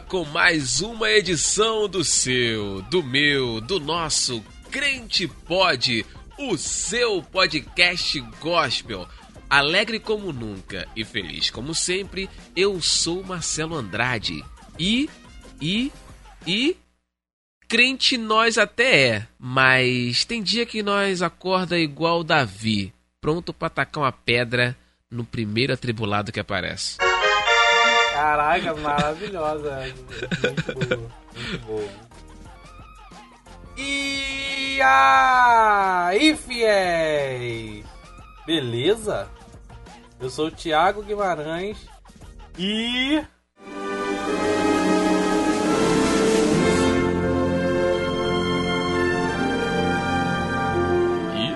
com mais uma edição do seu, do meu, do nosso Crente Pod, o seu podcast gospel. Alegre como nunca e feliz como sempre, eu sou Marcelo Andrade. E, e, e. Crente nós até é, mas tem dia que nós acorda igual Davi, pronto para atacar uma pedra no primeiro atribulado que aparece. Caraca, maravilhosa. Muito boa. Muito boa. E aí, fiéis! Beleza? Eu sou o Thiago Guimarães e.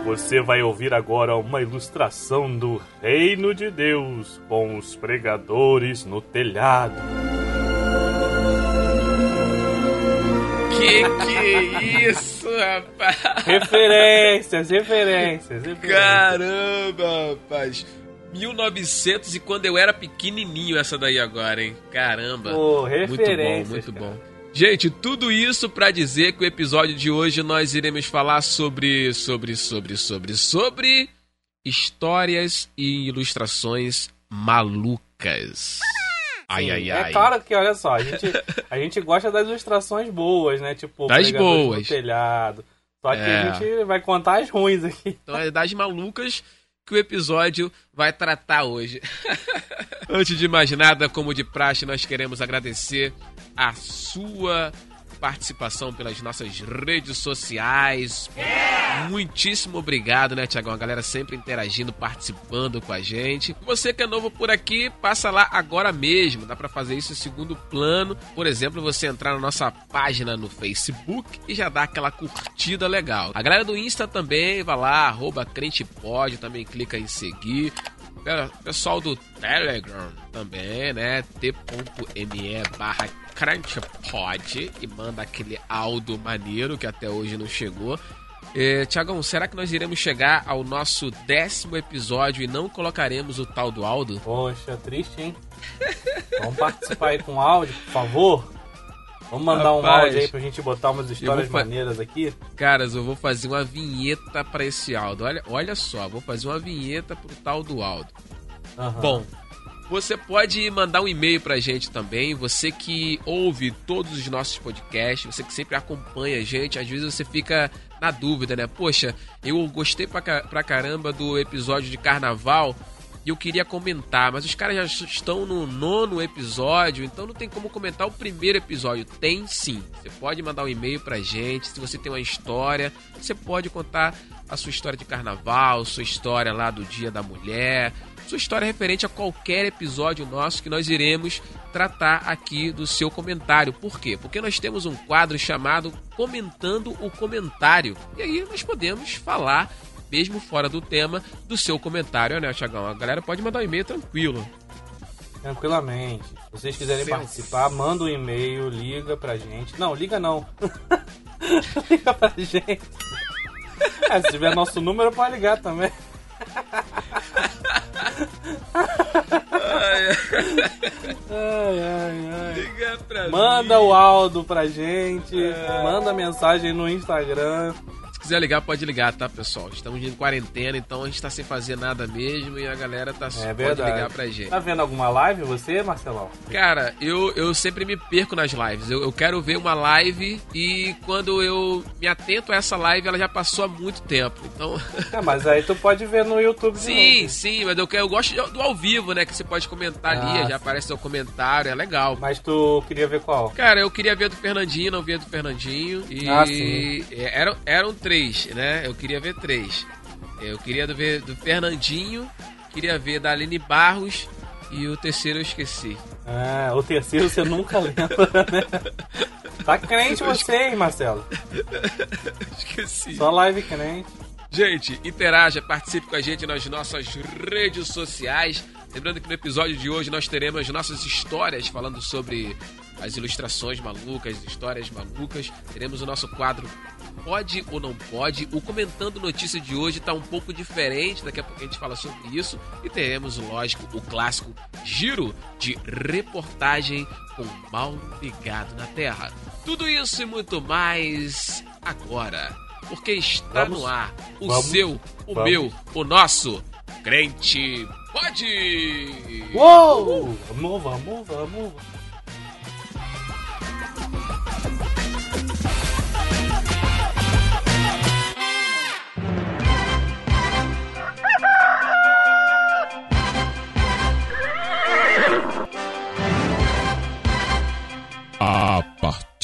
Você vai ouvir agora uma ilustração do Reino de Deus com os pregadores no telhado. Que que é isso, rapaz? Referências, referências, referências. Caramba, rapaz. 1900 e quando eu era pequenininho essa daí agora, hein? Caramba. Pô, muito bom, muito cara. bom. Gente, tudo isso pra dizer que o episódio de hoje nós iremos falar sobre sobre sobre sobre sobre histórias e ilustrações malucas. Ai ai ai. É claro que, olha só, a gente, a gente gosta das ilustrações boas, né? Tipo, Das boas. no telhado. Só que É. a gente vai contar as ruins aqui. Então é das malucas que o episódio vai tratar hoje. Antes de mais nada, como de praxe, nós queremos agradecer a sua participação pelas nossas redes sociais. Muitíssimo obrigado, né, Tiagão? A galera sempre interagindo, participando com a gente. Você que é novo por aqui, passa lá agora mesmo. Dá pra fazer isso em segundo plano. Por exemplo, você entrar na nossa página no Facebook e já dar aquela curtida legal. A galera do Insta também, vai lá, arroba crentepod, também clica em seguir. Pessoal do Telegram também, né? t.me barra crunchpod e manda aquele áudio maneiro que até hoje não chegou. Tiagão, será que nós iremos chegar ao nosso décimo episódio e não colocaremos o tal do Aldo? Poxa, triste, hein? Vamos participar aí com áudio, por favor. Vamos mandar um Rapaz, áudio aí pra gente botar umas histórias maneiras aqui. Caras, eu vou fazer uma vinheta para esse Aldo. Olha, olha só, vou fazer uma vinheta pro tal do Aldo. Aham. Bom, você pode mandar um e-mail pra gente também. Você que ouve todos os nossos podcasts, você que sempre acompanha a gente, às vezes você fica na dúvida, né? Poxa, eu gostei pra, pra caramba do episódio de carnaval e eu queria comentar, mas os caras já estão no nono episódio, então não tem como comentar o primeiro episódio. Tem sim. Você pode mandar um e-mail pra gente. Se você tem uma história, você pode contar a sua história de carnaval, sua história lá do Dia da Mulher, sua história referente a qualquer episódio nosso que nós iremos tratar aqui do seu comentário. Por quê? Porque nós temos um quadro chamado Comentando o Comentário. E aí nós podemos falar, mesmo fora do tema, do seu comentário, né, Tiagão? A galera pode mandar um e-mail tranquilo. Tranquilamente. Se vocês quiserem Seu- participar, manda um e-mail, liga pra gente. Não, liga não. liga pra gente. É, se tiver nosso número, pode ligar também. Ai, ai, ai. Liga pra Manda o áudio pra gente, manda mensagem no Instagram. Se quiser ligar, pode ligar, tá, pessoal? Estamos em quarentena, então a gente tá sem fazer nada mesmo e a galera tá, É pode ligar pra gente. Tá vendo alguma live você, Marcelão? Cara, eu, eu sempre me perco nas lives. Eu, eu quero ver uma live e quando eu me atento a essa live, ela já passou há muito tempo. Então, É, mas aí tu pode ver no YouTube sim, novo. sim, mas eu, quero, eu gosto do ao vivo, né? Que você pode comentar ali, Ah, já aparece seu comentário, é legal. Mas tu queria ver qual? Cara, eu queria ver do Fernandinho, não via do Fernandinho. E Ah, sim. é, eram, eram três, né? Eu queria ver três. Eu queria ver do Fernandinho, queria ver da Aline Barros e o terceiro eu esqueci. Ah, o terceiro você nunca lembra, né? Tá crente você, hein, Marcelo? Esqueci. Só live crente. Gente, interaja, participe com a gente nas nossas redes sociais. Lembrando que no episódio de hoje nós teremos as nossas histórias falando sobre as ilustrações malucas, histórias malucas. Teremos o nosso quadro pode ou não pode. O comentando notícia de hoje está um pouco diferente, daqui a pouco a gente fala sobre isso. E teremos, lógico, o clássico giro de reportagem com mal ligado na Terra. Tudo isso e muito mais agora, porque está Vamos, no ar o vamos, seu, o vamos. meu, o nosso Crente Pode! Uou! Vamos, vamos, vamos.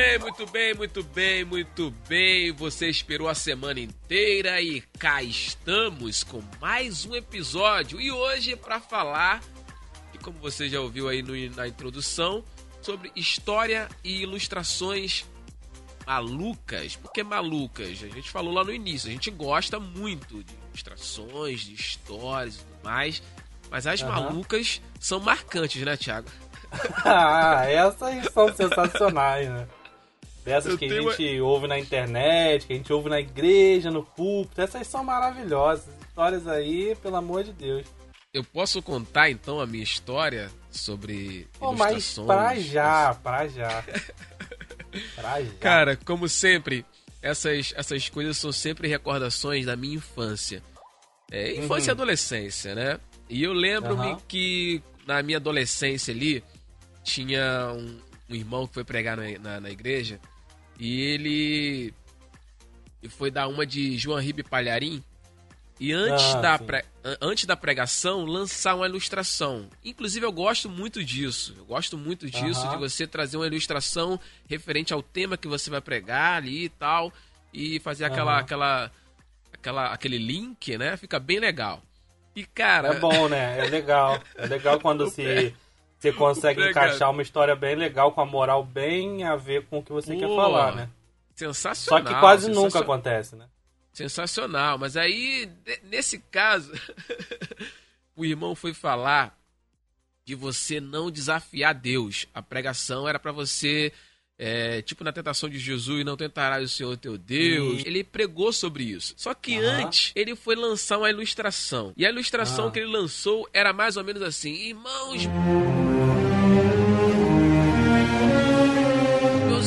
Bem, muito bem, muito bem, muito bem. Você esperou a semana inteira e cá estamos com mais um episódio. E hoje é para falar, e como você já ouviu aí no- na introdução, sobre história e ilustrações malucas. Por que malucas? A gente falou lá no início, a gente gosta muito de ilustrações, de histórias e tudo mais. Mas as Aham. malucas são marcantes, né, Thiago? Ah, essas são sensacionais, né? Dessas Eu que a gente ouve na internet, que a gente ouve na igreja, no púlpito, essas são maravilhosas. Histórias aí, pelo amor de Deus. Eu posso contar então a minha história sobre Pô, mas ilustrações? pra já, pra já. Pra já. Cara, como sempre, essas, essas coisas são sempre recordações da minha infância. É, infância e Uhum. adolescência, né? E eu lembro-me Aham. que na minha adolescência ali, tinha um, um irmão que foi pregar na, na, na igreja e ele e foi dar uma de João Ribe Palharim e antes, Ah, da pre- an- antes da pregação lançar uma ilustração. Inclusive eu gosto muito disso. Eu gosto muito disso Aham. de você trazer uma ilustração referente ao tema que você vai pregar ali e tal e fazer aquela Aham. aquela aquela aquele link, né? Fica bem legal. E cara, É bom, né? É legal. É legal quando se você consegue encaixar uma história bem legal, com a moral bem a ver com o que você quer Pô, falar, né? Só sensacional. que quase nunca sensacional. acontece, né? Sensacional, mas aí, nesse caso, o irmão foi falar de você não desafiar Deus. A pregação era pra você, é, tipo na tentação de Jesus, não tentarás o Senhor teu Deus. Sim. Ele pregou sobre isso. Só que antes, ele foi lançar uma ilustração. E a ilustração Ah. que ele lançou era mais ou menos assim: Irmãos,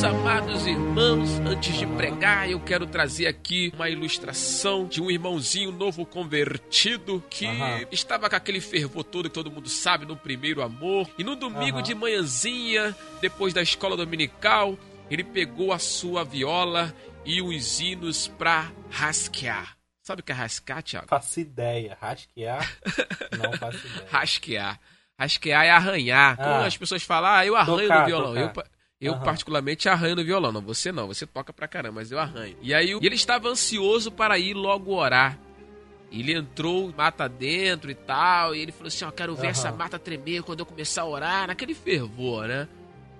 Meus amados irmãos, antes de pregar, eu quero trazer aqui uma ilustração de um irmãozinho novo convertido que Aham. estava com aquele fervor todo que todo mundo sabe no primeiro amor. E no domingo Aham. de manhãzinha, depois da escola dominical, ele pegou a sua viola e os hinos pra rasquear. Sabe o que é rascar, Thiago? Faço ideia. Rasquear? Não faço ideia. Rasquear. Rasquear é arranhar. Ah. as pessoas falam, ah, eu arranho Tocar, no violão. tocar. Eu, eu Aham. particularmente arranho no violão. Não, você não. Você toca pra caramba, mas eu arranho. E aí e ele estava ansioso para ir logo orar. Ele entrou mata dentro e tal. E ele falou assim: Ó, quero ver Aham. essa mata tremer quando eu começar a orar. Naquele fervor, né?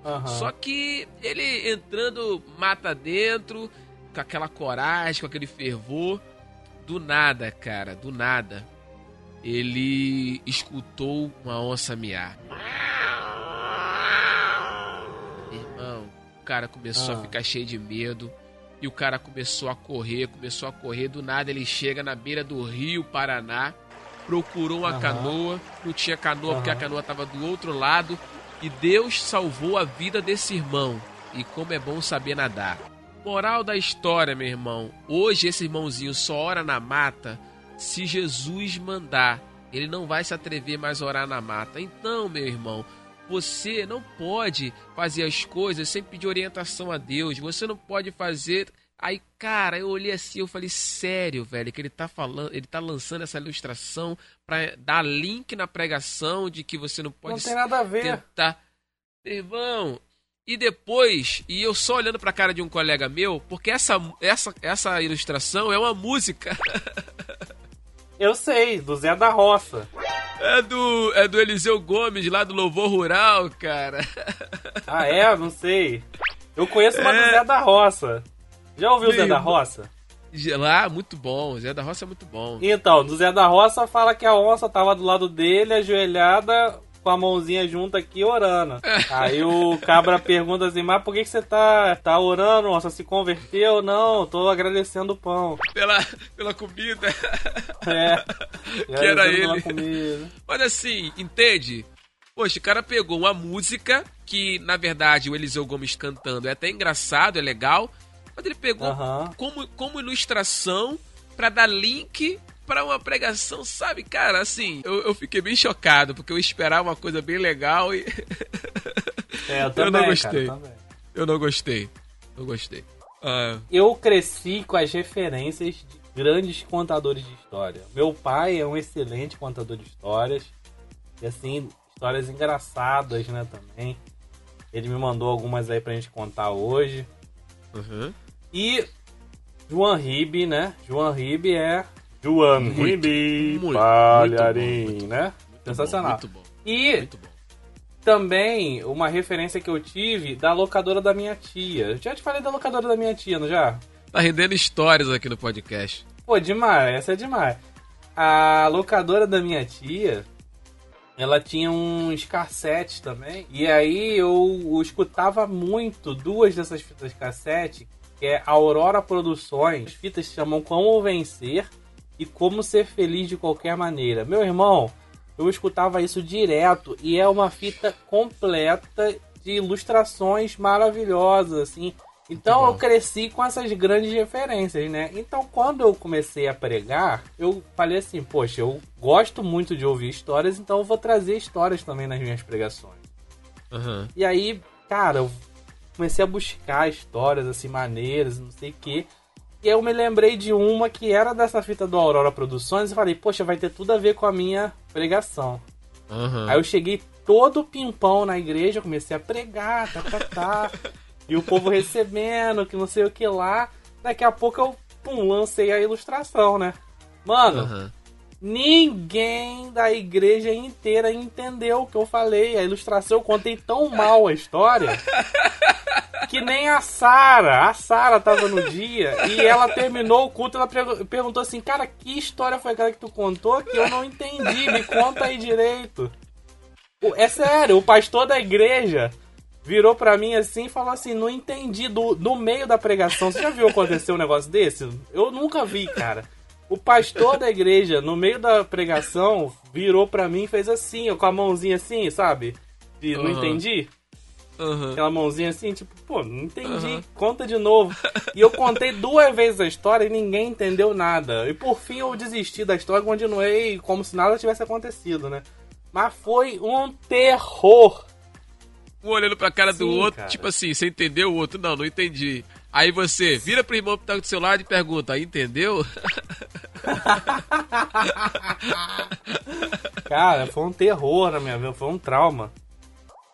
Aham. Só que ele entrando mata dentro, com aquela coragem, com aquele fervor, do nada, cara, do nada, ele escutou uma onça miar. Irmão, o cara começou Ah. a ficar cheio de medo. E o cara começou a correr, começou a correr. Do nada ele chega na beira do rio Paraná, procurou uma Aham. canoa. Não tinha canoa porque a canoa estava do outro lado. E Deus salvou a vida desse irmão. E como é bom saber nadar. Moral da história, meu irmão. Hoje esse irmãozinho só ora na mata se Jesus mandar. Ele não vai se atrever mais a orar na mata. Então, meu irmão, você não pode fazer as coisas sem pedir orientação a Deus. Você não pode fazer Aí, cara, eu olhei assim, eu falei, sério, velho, que ele tá falando, ele tá lançando essa ilustração pra dar link na pregação de que você não pode Não tem nada a ver. tentar. Irmão, e depois, e eu só olhando pra cara de um colega meu, porque essa, essa, essa ilustração é uma música. Eu sei, do Zé da Roça. É do, é do Eliseu Gomes, lá do Louvor Rural, cara. Ah, é? Não sei. Eu conheço uma do É. Zé da Roça. Já ouviu o Zé da. Roça? Lá, muito bom. Zé da Roça é muito bom. Então, do Zé da Roça fala que a onça tava do lado dele, ajoelhada, com a mãozinha junta aqui, orando. Aí o cabra pergunta assim, mas por que, que você tá, tá orando, onça? Se converteu? Não, tô agradecendo o pão. Pela, pela comida. É. Que era ele. comida. Mas assim, entende? Poxa, o cara pegou uma música que, na verdade, o Eliseu Gomes cantando é até engraçado, é legal, mas ele pegou Aham. como, como ilustração pra dar link pra uma pregação, sabe? Cara, assim, eu, eu fiquei bem chocado, porque eu esperava uma coisa bem legal e É, eu Eu também, não cara, gostei. também. eu não gostei. Não gostei. Ah, Eu cresci com as referências de grandes contadores de história. Meu pai é um excelente contador de histórias. E assim, histórias engraçadas, né, também. Ele me mandou algumas aí pra gente contar hoje. uhum. E João Ribe, né? João Ribe é João Muito, Ribe Palharim, muito bom, né? Muito Sensacional. Bom, muito bom. E Muito bom. também uma referência que eu tive da locadora da minha tia. Eu já te falei da locadora da minha tia, não já? Tá rendendo histórias aqui no podcast. Pô, demais, essa é demais. A locadora da minha tia, ela tinha uns cassetes também. E aí eu, eu escutava muito duas dessas fitas cassete, que é Aurora Produções. As fitas se chamam Como Vencer e Como Ser Feliz de Qualquer Maneira. Meu irmão, eu escutava isso direto e é uma fita completa de ilustrações maravilhosas, assim. Então eu cresci com essas grandes referências, né? Então quando eu comecei a pregar, eu falei assim, poxa, eu gosto muito de ouvir histórias, então eu vou trazer histórias também nas minhas pregações. Aham. E aí, cara, eu comecei a buscar histórias assim maneiras, não sei o quê. E eu me lembrei de uma que era dessa fita do Aurora Produções e falei, poxa, vai ter tudo a ver com a minha pregação. Aham. Aí eu cheguei todo pimpão na igreja, comecei a pregar, tá, tá, tá. e o povo recebendo, que não sei o que lá. Daqui a pouco eu, pum, lancei a ilustração, né? Mano, Aham. ninguém da igreja inteira entendeu o que eu falei. A ilustração eu contei tão mal a história que nem a Sara. A Sara tava no dia e ela terminou o culto. Ela pergu- perguntou assim: Cara, que história foi aquela que tu contou que eu não entendi? Me conta aí direito. É sério, o pastor da igreja virou pra mim assim e falou assim: Não entendi. Do, no meio da pregação, você já viu acontecer um negócio desse? Eu nunca vi, cara. O pastor da igreja, no meio da pregação, virou pra mim e fez assim, ó, com a mãozinha assim, sabe? De não Aham. entendi. Aham. Aquela mãozinha assim, tipo, pô, não entendi. Aham. Conta de novo. E eu contei duas vezes a história e ninguém entendeu nada. E por fim eu desisti da história e continuei como se nada tivesse acontecido, né? Mas foi um terror. Um olhando pra cara do Sim, outro, cara. tipo assim, você entendeu o outro? Não, não entendi. Aí você vira pro irmão que tá do seu lado e pergunta, entendeu? Cara, foi um terror na minha vida, foi um trauma.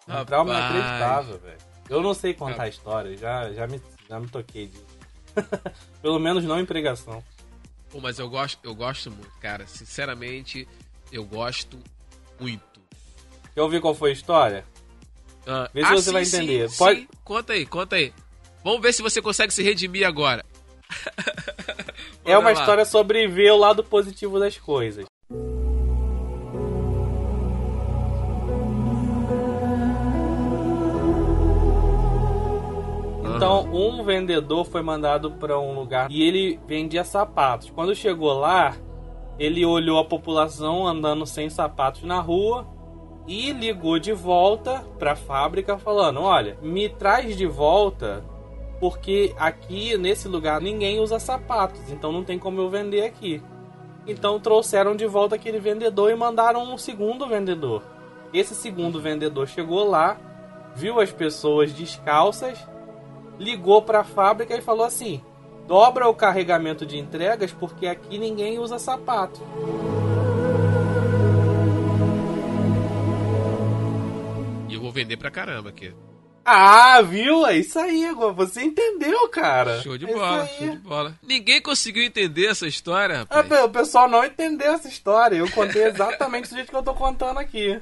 Um Rapaz. trauma inacreditável, velho. Eu não sei contar Rapaz. história, já, já, me, já me toquei disso. Pelo menos não em pregação. Pô, mas eu gosto, eu gosto muito, cara. Sinceramente, eu gosto muito. Quer ouvir qual foi a história? Ah, Vê se você vai entender. Pode- sim. Conta aí, conta aí. Vamos ver se você consegue se redimir agora. é uma lá. história sobre ver o lado positivo das coisas. Um vendedor foi mandado para um lugar e ele vendia sapatos. Quando chegou lá, ele olhou a população andando sem sapatos na rua e ligou de volta para a fábrica falando: "Olha, me traz de volta porque aqui nesse lugar ninguém usa sapatos, então não tem como eu vender aqui". Então trouxeram de volta aquele vendedor e mandaram um segundo vendedor. Esse segundo vendedor chegou lá, viu as pessoas descalças, ligou para a fábrica e falou assim: dobra o carregamento de entregas porque aqui ninguém usa sapato. E eu vou vender pra caramba aqui. Ah, viu? É isso aí, agora você entendeu, cara. Show de É bola, show de bola. Ninguém conseguiu entender essa história, Ah, rapaz. bem, o pessoal não entendeu essa história. Eu contei exatamente do jeito que eu tô contando aqui.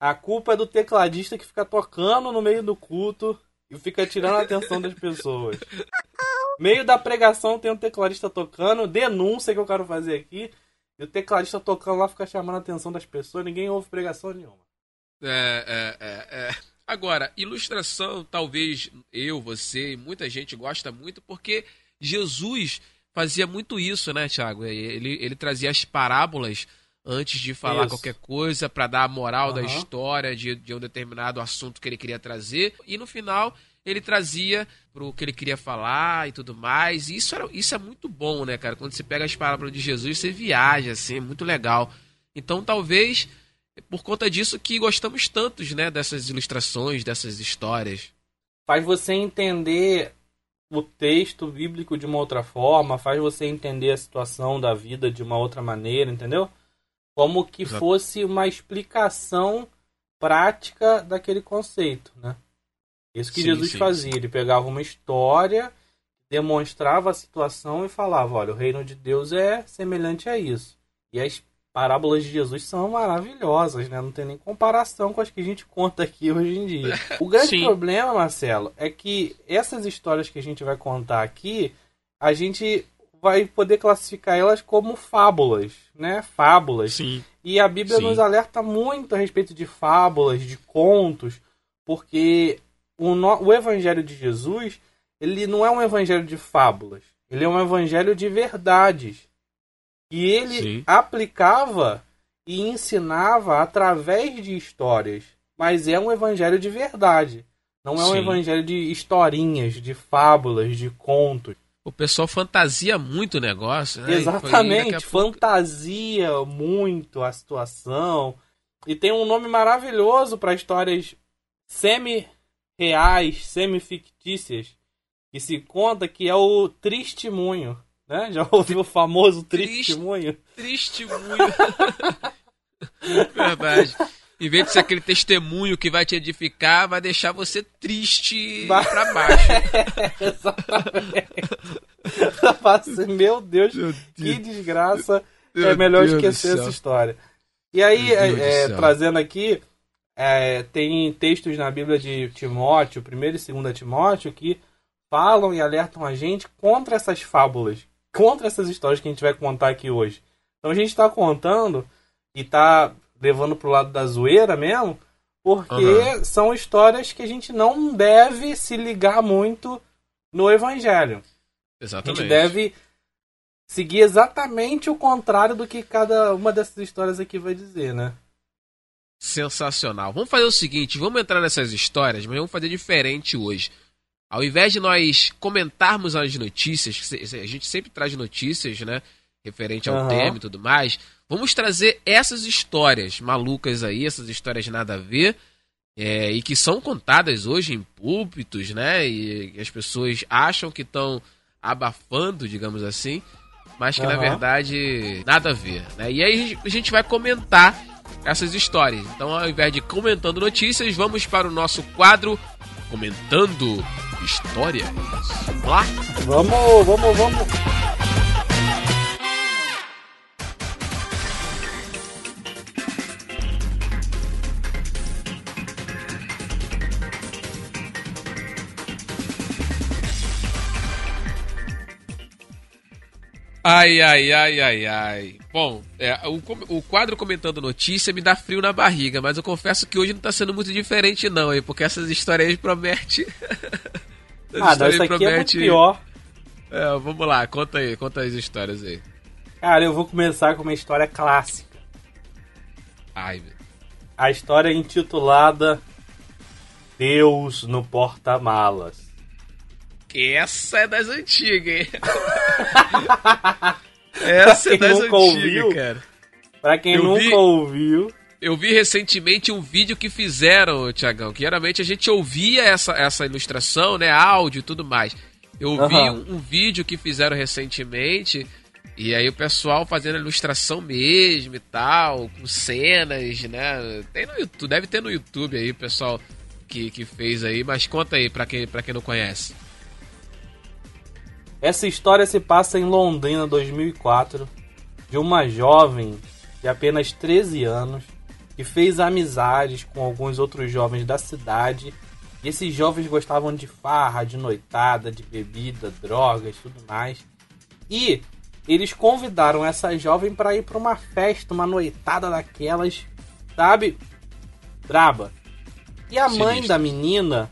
A culpa é do tecladista que fica tocando no meio do culto fica tirando a atenção das pessoas. Meio da pregação tem um tecladista tocando, denúncia que eu quero fazer aqui. E o tecladista tocando lá fica chamando a atenção das pessoas, ninguém ouve pregação nenhuma. É, é, é, é. Agora, ilustração, talvez eu, você e muita gente gosta muito porque Jesus fazia muito isso, né, Tiago? Ele, ele trazia as parábolas antes de falar Isso. qualquer coisa para dar a moral da Aham. história de, de um determinado assunto que ele queria trazer e no final ele trazia pro que ele queria falar e tudo mais. E isso, era, isso é muito bom, né, cara? Quando você pega as parábolas de Jesus, você viaja, assim, é muito legal. Então, talvez por conta disso que gostamos tantos, né, dessas ilustrações, dessas histórias. Faz você entender o texto bíblico de uma outra forma, faz você entender a situação da vida de uma outra maneira, entendeu? Como que Exato. fosse uma explicação prática daquele conceito, né? Isso que Sim, Jesus sim, fazia, ele pegava uma história, demonstrava a situação e falava, olha, o reino de Deus é semelhante a isso. E as parábolas de Jesus são maravilhosas, né? Não tem nem comparação com as que a gente conta aqui hoje em dia. O grande Sim. problema, Marcelo, é que essas histórias que a gente vai contar aqui, a gente vai poder classificar elas como fábulas, né? Fábulas. Sim. E a Bíblia Sim. nos alerta muito a respeito de fábulas, de contos, porque o, no- o Evangelho de Jesus, ele não é um evangelho de fábulas, ele é um evangelho de verdades. E ele Sim. aplicava e ensinava através de histórias, mas é um evangelho de verdade. Não é um Sim. evangelho de historinhas, de fábulas, de contos. O pessoal fantasia muito o negócio, né? Exatamente, pouco- fantasia muito a situação. E tem um nome maravilhoso para histórias semi-reais, semi-fictícias, que se conta que é o testemunho. Né? Já ouviu o famoso Triste- testemunho? Triste muito. Verdade. Em vez de ser aquele testemunho que vai te edificar, vai deixar você triste Vai. pra baixo. Exatamente. Fala, Meu Deus, que desgraça. é Meu melhor Deus esquecer essa história. E aí, Meu Deus é, é, trazendo aqui, é, tem textos na Bíblia de Timóteo, 1 e 2 Timóteo, que falam e alertam a gente contra essas fábulas, contra essas histórias que a gente vai contar aqui hoje. Então a gente está contando e está levando pro lado da zoeira mesmo, porque Aham. são histórias que a gente não deve se ligar muito no Evangelho. A Exatamente. gente deve seguir exatamente o contrário do que cada uma dessas histórias aqui vai dizer, né? Sensacional. Vamos fazer o seguinte, vamos entrar nessas histórias, mas vamos fazer diferente hoje. Ao invés de nós comentarmos as notícias, a gente sempre traz notícias, né? Referente ao Aham. tema e tudo mais. Vamos trazer essas histórias malucas aí, essas histórias nada a ver, é, e que são contadas hoje em púlpitos, né? E as pessoas acham que estão abafando, digamos assim, mas que na Aham. verdade nada a ver, né? E aí a gente vai comentar essas histórias. Então, ao invés de comentando notícias, vamos para o nosso quadro comentando histórias. Vamos lá? Vamos, vamos, vamos. Ai, ai, ai, ai, ai. Bom, é, o, o quadro comentando notícia me dá frio na barriga, mas eu confesso que hoje não tá sendo muito diferente não, hein? Porque essas histórias aí prometem... Essas Ah, não, isso aqui é muito pior. É, vamos lá, conta aí, conta as histórias aí. Cara, eu vou começar com uma história clássica. Ai, meu. A história intitulada Deus no porta-malas. Essa é das antigas, hein? Essa é quem das nunca antigas, ouviu, cara. Pra quem Eu nunca vi- ouviu, Eu vi recentemente um vídeo que fizeram, Tiagão, que geralmente a gente ouvia essa, essa ilustração, né, áudio e tudo mais. Eu Aham. vi um, um vídeo que fizeram recentemente e aí o pessoal fazendo ilustração mesmo e tal, com cenas, né? Tem no YouTube, deve ter no YouTube aí o pessoal que, que fez aí, mas conta aí pra quem, pra quem não conhece. Essa história se passa em Londrina 2004, de uma jovem de apenas 13 anos que fez amizades com alguns outros jovens da cidade. E esses jovens gostavam de farra, de noitada, de bebida, drogas, tudo mais. E eles convidaram essa jovem para ir para uma festa, uma noitada daquelas, sabe? Braba. E a mãe Sinistro. da menina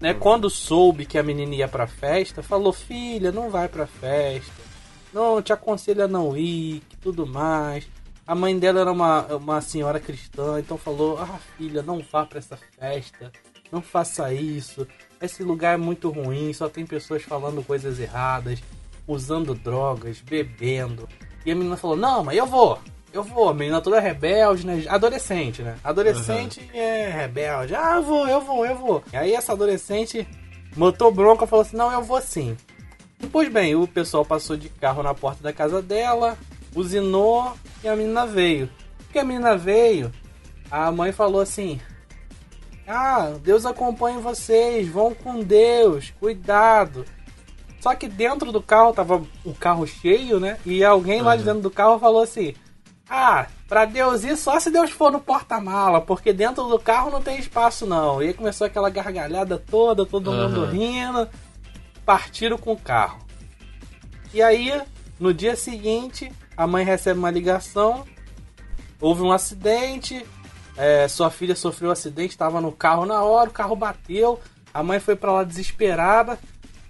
né, quando soube que a menina ia pra festa, falou: Filha, não vai pra festa. Não, te aconselho a não ir, tudo mais. A mãe dela era uma, uma senhora cristã, então falou: Ah, filha, não vá pra essa festa. Não faça isso. Esse lugar é muito ruim, só tem pessoas falando coisas erradas, usando drogas, bebendo. E a menina falou: Não, mas eu vou. Eu vou, a menina toda rebelde, né? Adolescente, né? Adolescente é rebelde. Ah, eu vou, eu vou, eu vou. E aí essa adolescente botou bronca e falou assim: Não, eu vou sim. Pois bem, o pessoal passou de carro na porta da casa dela, buzinou e a menina veio. Porque a menina veio, a mãe falou assim: Ah, Deus acompanhe vocês, vão com Deus, cuidado. Só que dentro do carro tava o carro cheio, né? E alguém lá de dentro do carro falou assim: Ah, pra Deus ir só se Deus for no porta-mala, porque dentro do carro não tem espaço não. E aí começou aquela gargalhada toda, todo mundo Aham. rindo. Partiram com o carro. E aí, no dia seguinte, a mãe recebe uma ligação. Houve um acidente. é, sua filha sofreu um acidente, estava no carro na hora, o carro bateu. A mãe foi pra lá desesperada.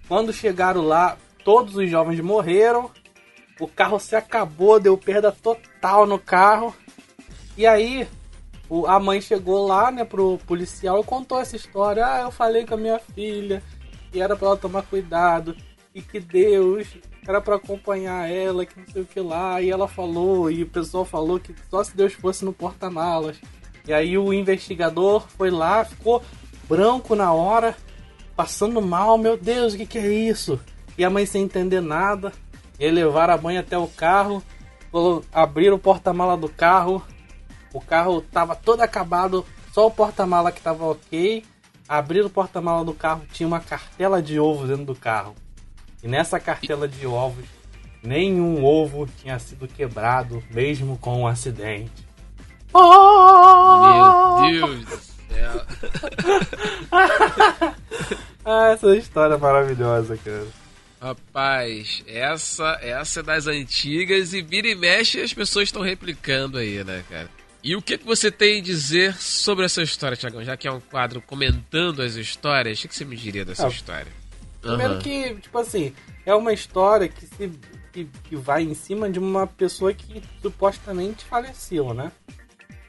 Quando chegaram lá, todos os jovens morreram. O carro se acabou, deu perda total no carro. E aí, o- a mãe chegou lá, né, pro policial e contou essa história. Ah, eu falei com a minha filha e era pra ela tomar cuidado e que Deus era pra acompanhar ela, que não sei o que lá. E ela falou, e o pessoal falou que só se Deus fosse no porta-malas. E aí o investigador foi lá, ficou branco na hora, passando mal, meu Deus, o que, que é isso? E a mãe sem entender nada. E aí levaram a mãe até o carro, abriram o porta-mala do carro. O carro tava todo acabado, só o porta-mala que tava ok. Abriram o porta-mala do carro, tinha uma cartela de ovos dentro do carro. E nessa cartela de ovos, nenhum ovo tinha sido quebrado, mesmo com um acidente. Oh! Meu Deus do céu. Ah, essa história é maravilhosa, cara. Rapaz, essa, essa é das antigas e vira e mexe as pessoas estão replicando aí, né, cara? E o que, que você tem a dizer sobre essa história, Tiagão? Já que é um quadro comentando as histórias, o que, que você me diria dessa Ah, história? Primeiro Aham. que, tipo assim, é uma história que, se, que, que vai em cima de uma pessoa que supostamente faleceu, né?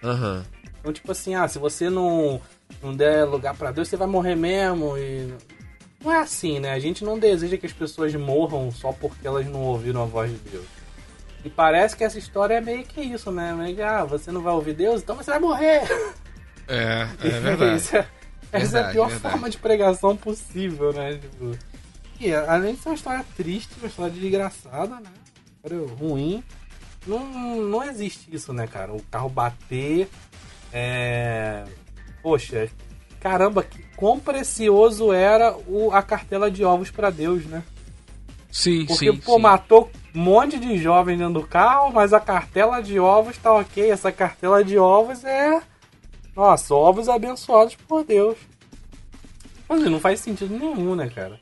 Aham. Então, tipo assim, ah, se você não, não der lugar pra Deus, você vai morrer mesmo. E não é assim, né? A gente não deseja que as pessoas morram só porque elas não ouviram a voz de Deus. E parece que essa história é meio que isso, né? Meio que, ah, você não vai ouvir Deus, então você vai morrer. É, é verdade. É- essa é a Verdade, pior verdade. forma de pregação possível, né? Tipo, e além de ser uma história triste, uma história desgraçada, né? Uma história ruim. Não, não existe isso, né, cara? O carro bater. É. Poxa, caramba, que, quão precioso era o, a cartela de ovos pra Deus, né? Sim, Porque, sim, pô, sim. matou um monte de jovens dentro do carro, mas a cartela de ovos tá ok. Essa cartela de ovos é. Nossa, ovos abençoados por Deus. Mas não faz sentido nenhum, né, cara?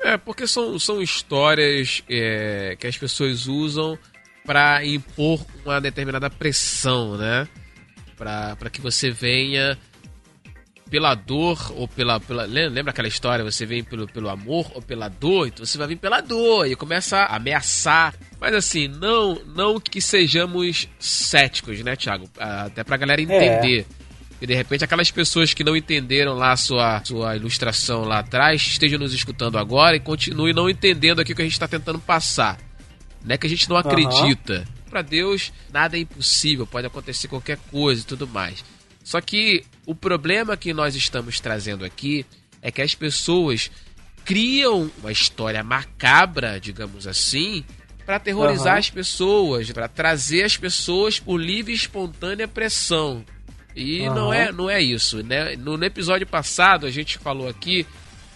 É, porque são, são histórias é, que as pessoas usam pra impor uma determinada pressão, né? Pra que você venha pela dor ou pela, pela. lem- Lembra aquela história? Você vem pelo, pelo amor ou pela dor? Então você vai vir pela dor e começa a ameaçar. Mas assim, não, não que sejamos céticos, né, Thiago? Ah, Até pra galera entender. E de repente aquelas pessoas que não entenderam lá a sua, sua ilustração lá atrás estejam nos escutando agora e continuem não entendendo aqui o que a gente está tentando passar. Não é que a gente não acredita. Pra Deus, nada é impossível, pode acontecer qualquer coisa e tudo mais. Só que o problema que nós estamos trazendo aqui é que as pessoas criam uma história macabra, digamos assim, para aterrorizar Aham. as pessoas, para trazer as pessoas por livre e espontânea pressão. E Aham. não é não é isso, né? No episódio passado a gente falou aqui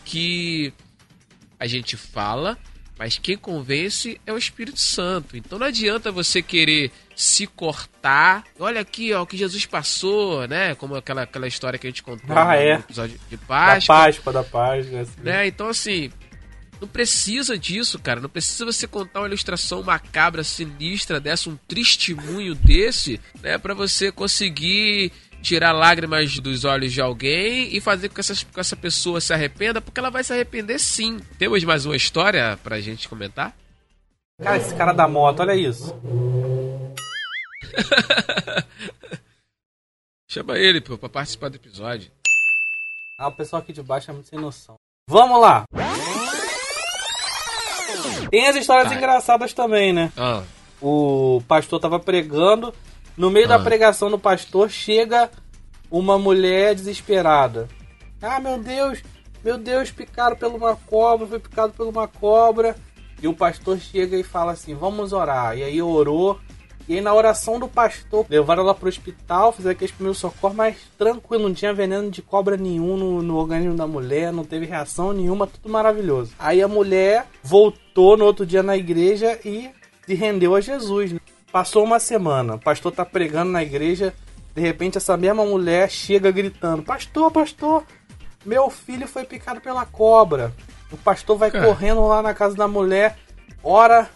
que a gente fala, mas quem convence é o Espírito Santo. Então não adianta você querer se cortar. Olha aqui, ó, o que Jesus passou, né? Como aquela, aquela história que a gente contou Ah, no é. episódio de Da Páscoa Páscoa, da Páscoa. assim. né? Então, assim, não precisa disso, cara. Não precisa você contar uma ilustração macabra, sinistra dessa, um testemunho desse, né? Pra você conseguir tirar lágrimas dos olhos de alguém e fazer com que essa, com essa pessoa se arrependa, porque ela vai se arrepender sim. Temos mais uma história pra gente comentar? Cara, esse cara da moto, olha isso. Chama ele, pô, pra participar do episódio. Ah, o pessoal aqui de baixo é muito sem noção. Vamos lá! Tem as histórias Vai. engraçadas também, né? Ah, O pastor tava pregando. No meio da Ah. pregação do pastor, chega uma mulher desesperada. Ah, meu Deus, meu Deus, picaram por uma cobra, foi picado por uma cobra. E o pastor chega e fala assim: Vamos orar. E aí orou. E aí, na oração do pastor, levaram ela pro hospital, fizeram aqueles primeiros socorros, mas tranquilo, não tinha veneno de cobra nenhum no, no organismo da mulher, não teve reação nenhuma, tudo maravilhoso. Aí a mulher voltou no outro dia na igreja e se rendeu a Jesus. né? Passou uma semana, o pastor tá pregando na igreja, de repente essa mesma mulher chega gritando: Pastor, pastor, meu filho foi picado pela cobra. O pastor vai Cara. correndo lá na casa da mulher, ora,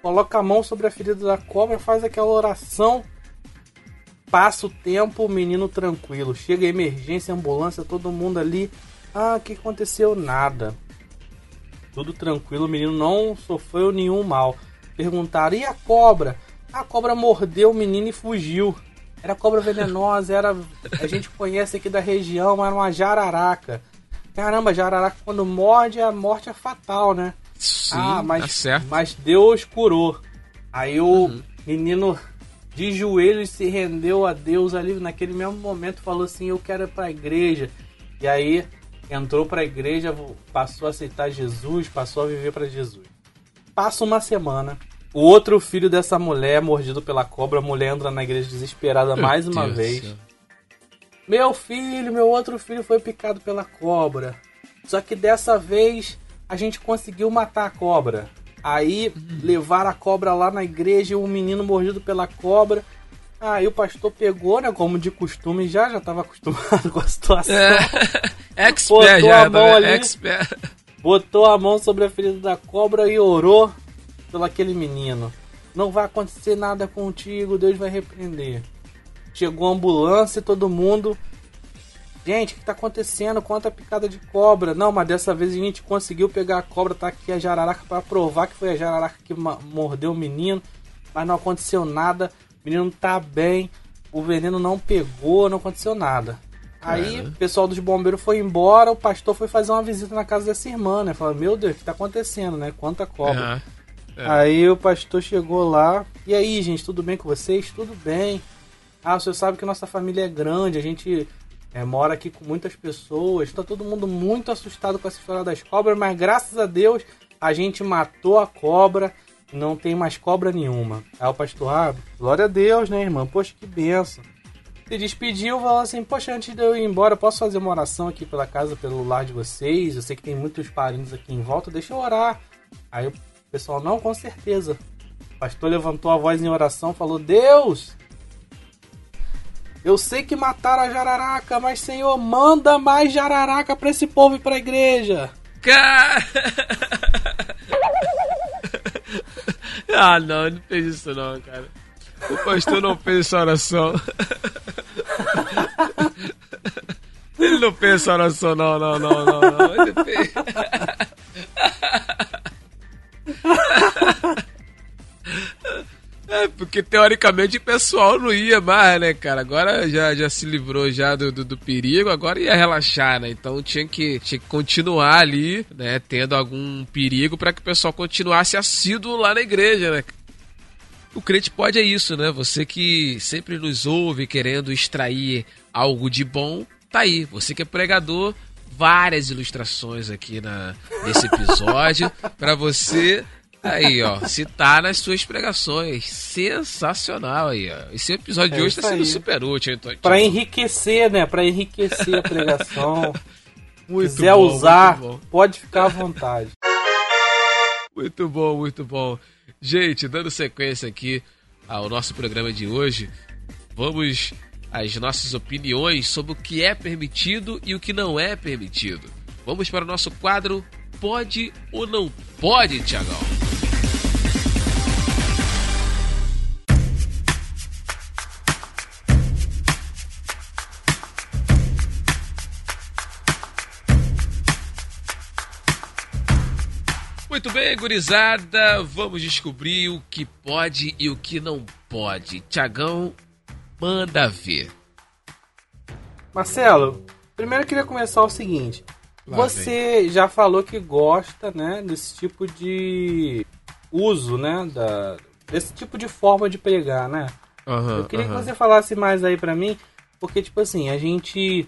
coloca a mão sobre a ferida da cobra, faz aquela oração. Passa o tempo, o menino tranquilo. Chega a emergência, ambulância, todo mundo ali. Ah, o que aconteceu? Nada. Tudo tranquilo, o menino não sofreu nenhum mal. Perguntaram, e a cobra? A cobra mordeu o menino e fugiu. Era cobra venenosa, era. A gente conhece aqui da região, era uma jararaca. Caramba, jararaca quando morde, a morte é fatal, né? sim, ah, mas, tá certo. mas Deus curou. Aí o Uhum. menino de joelhos se rendeu a Deus ali naquele mesmo momento, falou assim: Eu quero ir pra igreja. E aí entrou pra igreja, passou a aceitar Jesus, passou a viver pra Jesus. Passa uma semana. O outro filho dessa mulher, mordido pela cobra, a mulher entra na igreja desesperada Meu mais uma Deus vez. céu. Meu filho, meu outro filho foi picado pela cobra. Só que dessa vez a gente conseguiu matar a cobra. Aí levaram a cobra lá na igreja e o menino mordido pela cobra. Aí o pastor pegou, né? Como de costume já, já estava acostumado com a situação. É, expert Botou já, a mão né? ali. expert. Botou a mão sobre a ferida da cobra e orou pelo aquele menino. Não vai acontecer nada contigo, Deus vai repreender. Chegou a ambulância e todo mundo. Gente, o que tá acontecendo? Quanta picada de cobra? Não, mas dessa vez a gente conseguiu pegar a cobra, tá aqui a jararaca para provar que foi a jararaca que mordeu o menino, mas não aconteceu nada. O menino tá bem, o veneno não pegou, não aconteceu nada. Aí o pessoal dos bombeiros foi embora, o pastor foi fazer uma visita na casa dessa irmã, né? Falou, meu Deus, o que tá acontecendo, né? Quanta cobra. É. É. Aí o pastor chegou lá. E aí, gente, tudo bem com vocês? Tudo bem. Ah, o senhor sabe que nossa família é grande, a gente é, mora aqui com muitas pessoas. Tá todo mundo muito assustado com essa história das cobras, mas graças a Deus a gente matou a cobra. Não tem mais cobra nenhuma. Aí o pastor, ah, glória a Deus, né, irmã? Poxa, que benção. Se despediu, falou assim: Poxa, antes de eu ir embora, posso fazer uma oração aqui pela casa, pelo lar de vocês? Eu sei que tem muitos parentes aqui em volta, deixa eu orar. Aí o pessoal, não, com certeza. O pastor levantou a voz em oração falou: Deus, eu sei que mataram a jararaca, mas Senhor, manda mais jararaca pra esse povo ir pra igreja. Cara... ah, não, não fez isso não, cara. O pastor não fez essa oração. Ele não fez essa oração, não, não, não, não, não. Ele fez... É, porque teoricamente o pessoal não ia mais, né, cara? Agora já, já se livrou já do, do, do perigo, agora ia relaxar, né? Então tinha que, tinha que continuar ali, né, tendo algum perigo para que o pessoal continuasse assíduo lá na igreja, né? O crente pode é isso, né? Você que sempre nos ouve querendo extrair algo de bom, tá aí. Você que é pregador, várias ilustrações aqui na, nesse episódio para você aí, ó, citar nas suas pregações. Sensacional aí, ó. Esse episódio É de hoje tá sendo aí. super útil, Totinho? Pra enriquecer, né? Pra enriquecer a pregação. Muito quiser bom, usar, muito pode ficar à vontade. Muito bom, muito bom. Gente, dando sequência aqui ao nosso programa de hoje, vamos às nossas opiniões sobre o que é permitido e o que não é permitido. Vamos para o nosso quadro Pode ou Não Pode, Tiagão? Muito bem, gurizada, vamos descobrir o que pode e o que não pode. Tiagão, manda ver. Marcelo, primeiro eu queria começar o seguinte. Lá Você já falou que gosta, né, desse tipo de uso, né, da, desse tipo de forma de pregar, né? Aham, Eu queria aham. que você falasse mais aí pra mim, porque tipo assim, a gente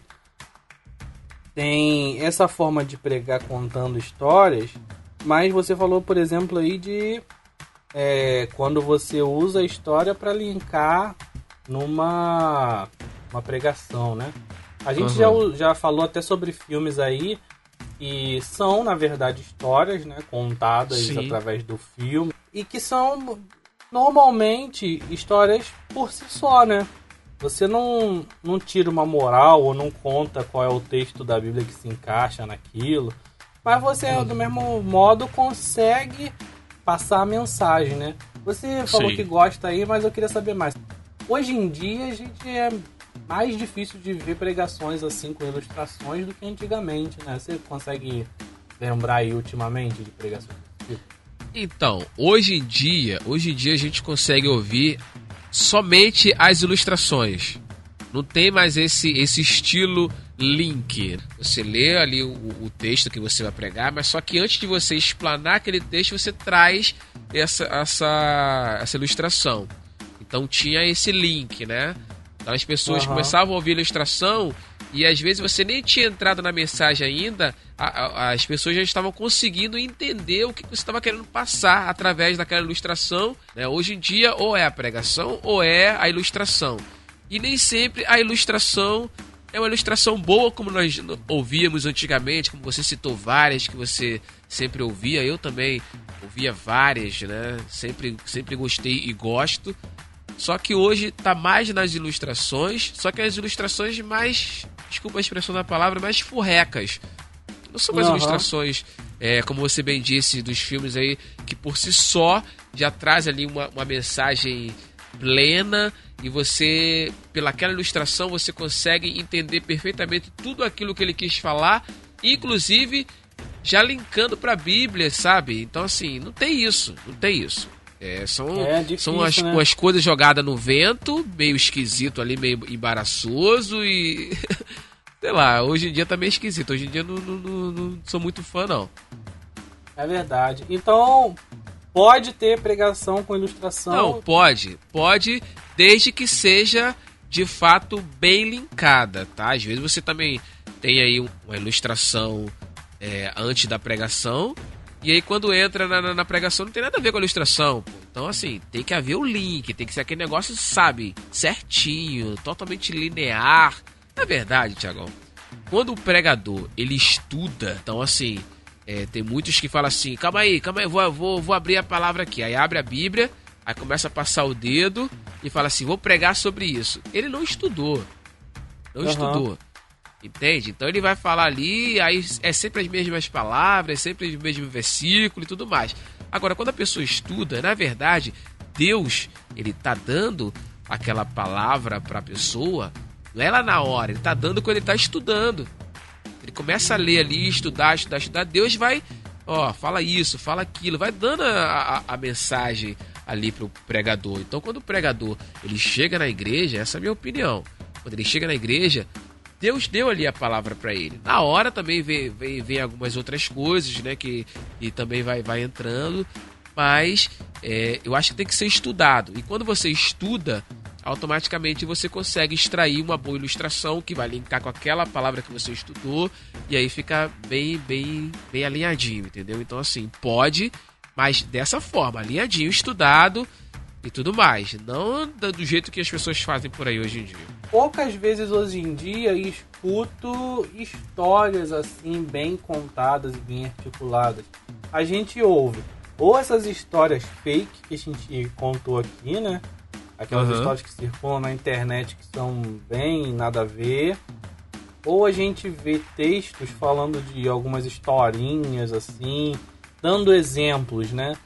tem essa forma de pregar contando histórias, mas você falou, por exemplo, aí de é, quando você usa a história pra linkar numa uma pregação, né? A gente Aham. já, já falou até sobre filmes aí e são, na verdade, histórias, né, contadas Sim. através do filme e que são normalmente histórias por si só, né? Você não, não tira uma moral ou não conta qual é o texto da Bíblia que se encaixa naquilo, mas você, do mesmo modo, consegue passar a mensagem, né? Você falou Sim. que gosta aí, mas eu queria saber mais. Hoje em dia, a gente é mais difícil de ver pregações assim com ilustrações do que antigamente, né? Você consegue lembrar aí ultimamente de pregações? tipo? Então, hoje em dia, hoje em dia a gente consegue ouvir somente as ilustrações. Não tem mais esse, esse estilo link. Você lê ali o, o texto que você vai pregar, mas só que antes de você explanar aquele texto, você traz essa, essa, essa ilustração. Então tinha esse link, né? Então as pessoas Aham. começavam a ouvir a ilustração e às vezes você nem tinha entrado na mensagem ainda, a- a- as pessoas já estavam conseguindo entender o que você estava querendo passar através daquela ilustração. né? Hoje em dia, ou é a pregação ou é a ilustração. E nem sempre a ilustração é uma ilustração boa, como nós ouvíamos antigamente, como você citou várias que você sempre ouvia. Eu também ouvia várias, né? Sempre, sempre gostei e gosto. Só que hoje tá mais nas ilustrações, só que as ilustrações mais, desculpa a expressão da palavra, mais furrecas. Não são mais Aham. ilustrações, é, como você bem disse, dos filmes aí, que por si só já traz ali uma, uma mensagem plena e você, pelaquela ilustração, você consegue entender perfeitamente tudo aquilo que ele quis falar, inclusive já linkando para a Bíblia, sabe? Então, assim, não tem isso, não tem isso. É, são É difícil, são as, né? as coisas jogadas no vento, meio esquisito ali, meio embaraçoso e. Sei lá, hoje em dia tá meio esquisito. Hoje em dia não, não, não- não sou muito fã, não. É verdade. Então, pode ter pregação com ilustração. Não, pode. Pode, desde que seja de fato bem linkada, tá? Às vezes você também tem aí um- uma ilustração é, antes da pregação. E aí quando entra na, na- na pregação não tem nada a ver com a ilustração. pô. Então, assim, tem que haver o link, tem que ser aquele negócio, sabe, certinho, totalmente linear. Na verdade, Tiagão, quando o pregador ele estuda, então assim, é, tem muitos que falam assim, calma aí, calma aí, vou, vou, vou abrir a palavra aqui. Aí abre a Bíblia, aí começa a passar o dedo e fala assim, vou pregar sobre isso. Ele não estudou. Não Aham. estudou. Entende? Então ele vai falar ali, aí é sempre as mesmas palavras, sempre o mesmo versículo e tudo mais. Agora, quando a pessoa estuda, na verdade, Deus, ele tá dando aquela palavra para a pessoa, não é lá na hora, ele tá dando quando ele tá estudando. Ele começa a ler ali, estudar, estudar, estudar. Deus vai, ó, fala isso, fala aquilo, vai dando a, a, a mensagem ali pro pregador. Então, quando o pregador ele chega na igreja, essa é a minha opinião. Quando ele chega na igreja, Deus deu ali a palavra para ele. Na hora também vem, vem, vem algumas outras coisas, né, que e também vai, vai entrando. Mas é, eu acho que tem que ser estudado. E quando você estuda automaticamente você consegue extrair uma boa ilustração que vai linkar com aquela palavra que você estudou e aí fica bem, bem, bem alinhadinho, entendeu? Então assim, pode, mas dessa forma, alinhadinho, estudado e tudo mais, não do jeito que as pessoas fazem por aí hoje em dia. Poucas vezes hoje em dia escuto histórias assim bem contadas e bem articuladas. A gente ouve ou essas histórias fake que a gente contou aqui, né? Aquelas uhum. histórias que circulam na internet que são bem nada a ver. Ou a gente vê textos falando de algumas historinhas assim, dando exemplos, né?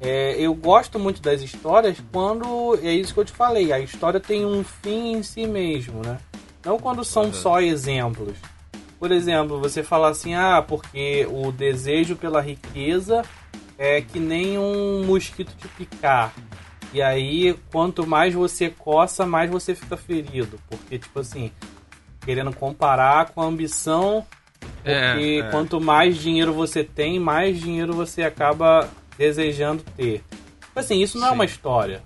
É, eu gosto muito das histórias quando é isso que eu te falei, a história tem um fim em si mesmo, né? Não quando são uhum. só exemplos. Por exemplo, você fala assim, ah, porque o desejo pela riqueza é que nem um mosquito te picar. E aí, quanto mais você coça, mais você fica ferido. Porque, tipo assim, querendo comparar com a ambição, porque é, é. quanto mais dinheiro você tem, mais dinheiro você acaba desejando ter. Tipo assim, isso não sim. é uma história.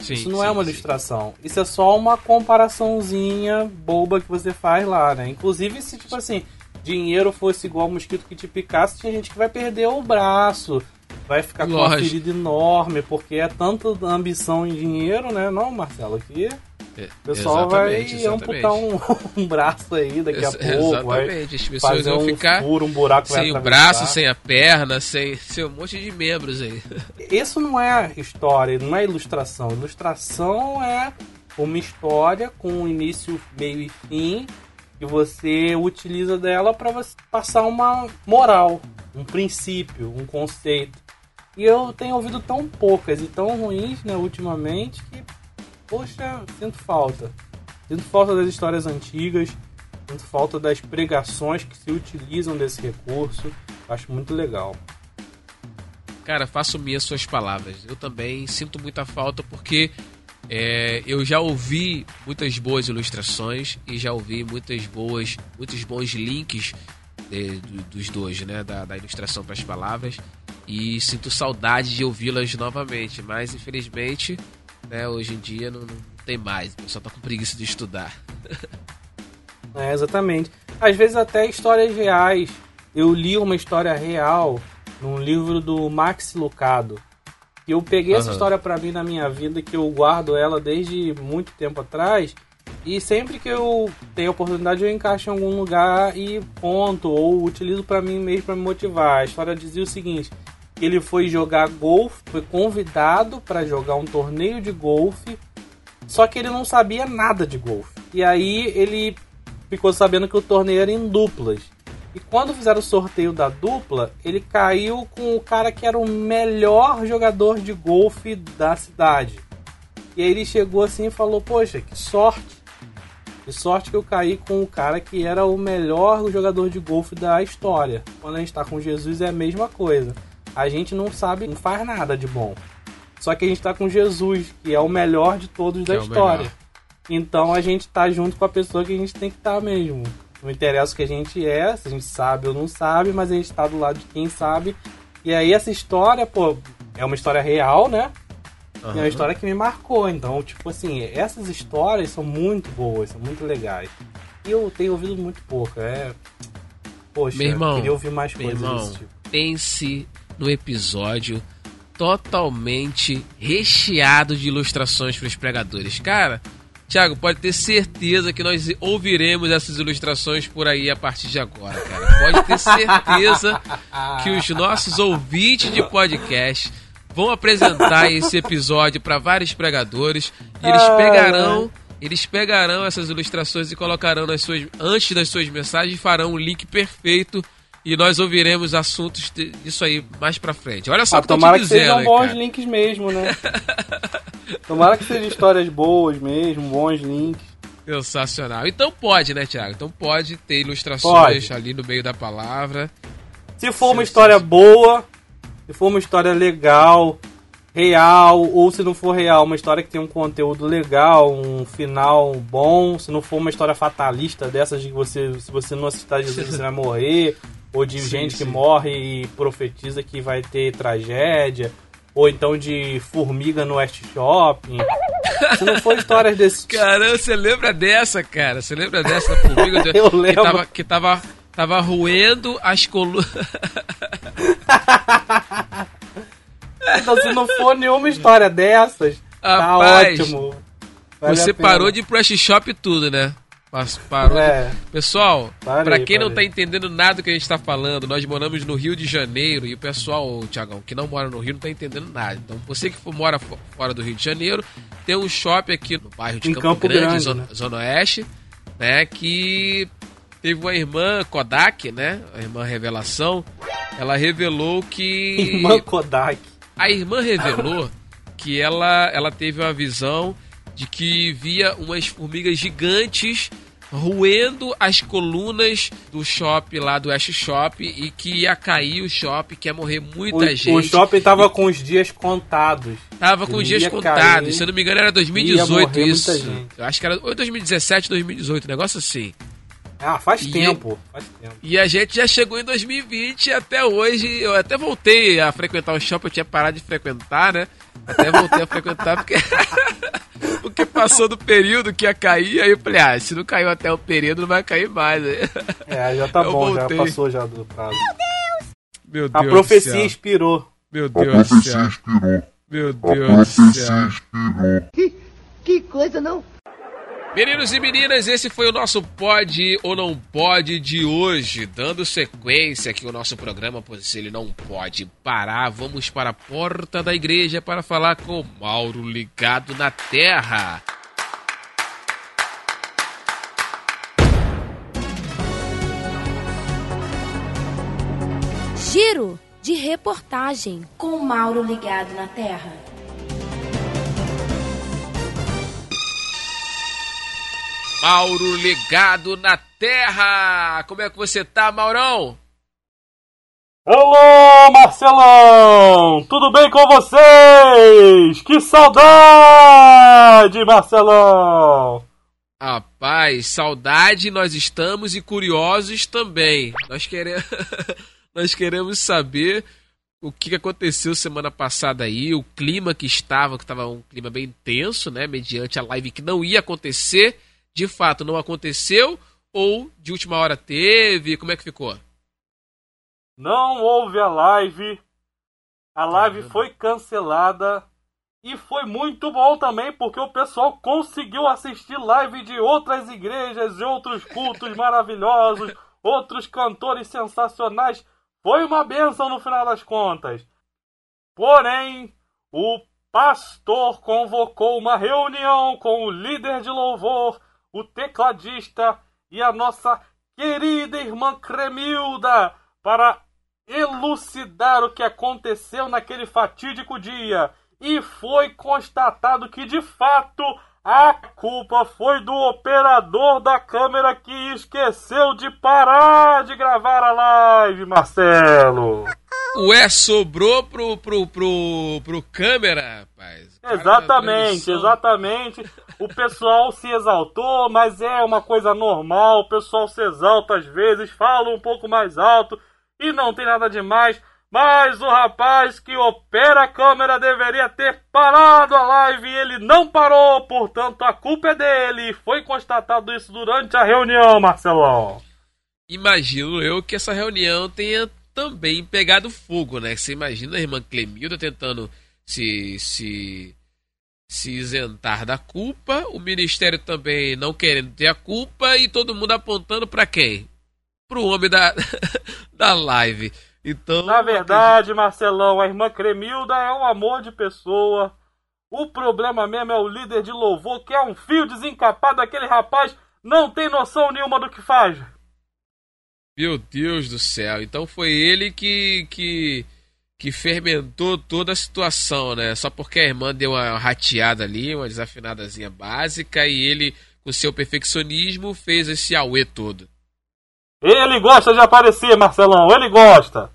Sim, isso não é sim, é uma ilustração. Isso é só uma comparaçãozinha boba que você faz lá, né? Inclusive, se, tipo assim, dinheiro fosse igual ao mosquito que te picasse, tinha gente que vai perder o braço, vai ficar com uma ferida enorme, porque é tanto ambição em dinheiro, né? Não, Marcelo, aqui é, o pessoal vai exatamente. amputar um, um, braço aí daqui a pouco. Exatamente, as pessoas vão um ficar furo, um buraco sem o braço, sem a perna, sem, sem um monte de membros aí. Isso não é história, não é ilustração. Ilustração é uma história com início, meio e fim que você utiliza dela para passar uma moral, um princípio, um conceito. E eu tenho ouvido tão poucas e tão ruins, né, ultimamente, que, poxa, sinto falta. Sinto falta das histórias antigas, sinto falta das pregações que se utilizam desse recurso. Acho muito legal. Cara, faço minhas suas palavras. Eu também sinto muita falta porque é, eu já ouvi muitas boas ilustrações e já ouvi muitas boas, muitos bons links de, do, dos dois, né? Da, da ilustração para as palavras e sinto saudade de ouvi-las novamente, mas infelizmente, né, hoje em dia não, não tem mais, o pessoal tá com preguiça de estudar. é, exatamente. Às vezes até histórias reais. Eu li uma história real num livro do Max Lucado. E eu peguei uhum. essa história para mim na minha vida, que eu guardo ela desde muito tempo atrás. E sempre que eu tenho oportunidade, eu encaixo em algum lugar e ponto, ou utilizo para mim mesmo para me motivar. A história dizia o seguinte: ele foi jogar golfe, foi convidado para jogar um torneio de golfe, só que ele não sabia nada de golfe. E aí ele ficou sabendo que o torneio era em duplas. E quando fizeram o sorteio da dupla, ele caiu com o cara que era o melhor jogador de golfe da cidade. E aí ele chegou assim e falou: Poxa, que sorte! Que sorte que eu caí com o cara que era o melhor jogador de golfe da história. Quando a gente está com Jesus é a mesma coisa a gente não sabe, não faz nada de bom. Só que a gente tá com Jesus, que é o melhor de todos que da é história. Então a gente tá junto com a pessoa que a gente tem que estar tá mesmo. Não interessa o que a gente é, se a gente sabe ou não sabe, mas a gente tá do lado de quem sabe. E aí essa história, pô, é uma história real, né? Uhum. É uma história que me marcou. Então, tipo assim, essas histórias são muito boas, são muito legais. E eu tenho ouvido muito pouco. É. Poxa, meu irmão, queria ouvir mais coisas irmão, desse tipo. Pense no episódio totalmente recheado de ilustrações para os pregadores. Cara, Thiago, pode ter certeza que nós ouviremos essas ilustrações por aí a partir de agora, cara. Pode ter certeza que os nossos ouvintes de podcast vão apresentar esse episódio para vários pregadores e eles pegarão, eles pegarão essas ilustrações e colocarão nas suas antes das suas mensagens e farão um link perfeito e nós ouviremos assuntos disso aí mais pra frente. Olha só ah, que tomara que sejam bons cara. links mesmo, né? tomara que sejam histórias boas mesmo, bons links. Sensacional. Então pode, né, Thiago? Então pode ter ilustrações pode. ali no meio da palavra. Se for uma história boa, se for uma história legal, real, ou se não for real, uma história que tem um conteúdo legal, um final bom, se não for uma história fatalista dessas de que você, se você não assistir Jesus, você vai morrer, ou de sim, gente sim. que morre e profetiza que vai ter tragédia, ou então de formiga no West Shopping. Se não for histórias desse tipo. Caramba, você lembra dessa, cara? Você lembra dessa formiga? Eu lembro. Que tava, que tava, tava roendo as colunas. então, se não for nenhuma história dessas, tá Rapaz, tá ótimo. Vale você parou de ir pro Shop e tudo, né? Mas parou. É. Pessoal, para quem parei. não tá entendendo nada do que a gente tá falando, nós moramos no Rio de Janeiro e o pessoal, Tiagão, que não mora no Rio não tá entendendo nada. Então, você que mora fora do Rio de Janeiro, tem um shopping aqui no bairro de em Campo, Campo Grande, Grande Zona, né? Zona Oeste, né, que teve uma irmã Kodak, né, a irmã Revelação, ela revelou que... Irmã Kodak. A irmã revelou que ela, ela teve uma visão de que via umas formigas gigantes roendo as colunas do shopping lá do Ash Shop e que ia cair o shopping, que ia morrer muita o, gente. O shopping tava e... com os dias contados. Tava com os dias contados. Cair, Se eu não me engano, era 2018 isso. Eu acho que era ou 2017, 2018, negócio assim. Ah, faz e, tempo, faz tempo. E a gente já chegou em 2020 e até hoje. Eu até voltei a frequentar o shopping, eu tinha parado de frequentar, né? Até voltei a frequentar porque. porque passou do período que ia cair, aí eu falei, ah, se não caiu até o período, não vai cair mais. É, já tá eu bom, voltei. já passou já do prazo. Meu Deus A profecia inspirou. Meu Deus do céu. Inspirou. Meu Deus do céu. Que, que coisa, não? Meninos e meninas, esse foi o nosso Pode ou Não Pode de hoje. Dando sequência aqui o nosso programa, pois ele não pode parar. Vamos para a porta da igreja para falar com Mauro ligado na terra. Giro de reportagem com Mauro ligado na terra. Mauro ligado na terra. Como é que você tá, Maurão? Alô, Marcelão! Tudo bem com vocês? Que saudade, Marcelão! Rapaz, saudade nós estamos e curiosos também. Nós queremos, nós queremos saber o que aconteceu semana passada aí, o clima que estava, que estava um clima bem tenso, né? Mediante a live que não ia acontecer de fato não aconteceu ou de última hora teve? Como é que ficou? Não houve a live. A live foi cancelada. E foi muito bom também, porque o pessoal conseguiu assistir live de outras igrejas e outros cultos maravilhosos, outros cantores sensacionais. Foi uma benção no final das contas. Porém, o pastor convocou uma reunião com o líder de louvor o tecladista e a nossa querida irmã Cremilda para elucidar o que aconteceu naquele fatídico dia. E foi constatado que de fato a culpa foi do operador da câmera que esqueceu de parar de gravar a live, Marcelo. Ué, sobrou pro, pro, pro, pro câmera, rapaz. Exatamente, exatamente. O pessoal se exaltou, mas é uma coisa normal. O pessoal se exalta às vezes, fala um pouco mais alto e não tem nada demais. Mas o rapaz que opera a câmera deveria ter parado a live e ele não parou, portanto a culpa é dele. Foi constatado isso durante a reunião, Marcelão. Imagino eu que essa reunião tenha também pegado fogo, né? Você imagina a irmã Clemilda tentando se, se, se isentar da culpa, o ministério também não querendo ter a culpa e todo mundo apontando para quem? Para o homem da, da live. Então, Na verdade, Marcelão, a irmã Cremilda é um amor de pessoa. O problema mesmo é o líder de louvor, que é um fio desencapado. Aquele rapaz não tem noção nenhuma do que faz. Meu Deus do céu. Então foi ele que, que que fermentou toda a situação, né? Só porque a irmã deu uma rateada ali, uma desafinadazinha básica, e ele, com seu perfeccionismo, fez esse auê todo. Ele gosta de aparecer, Marcelão, ele gosta.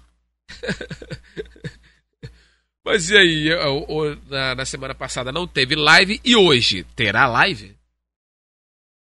Mas e aí, na, na semana passada não teve live e hoje terá live?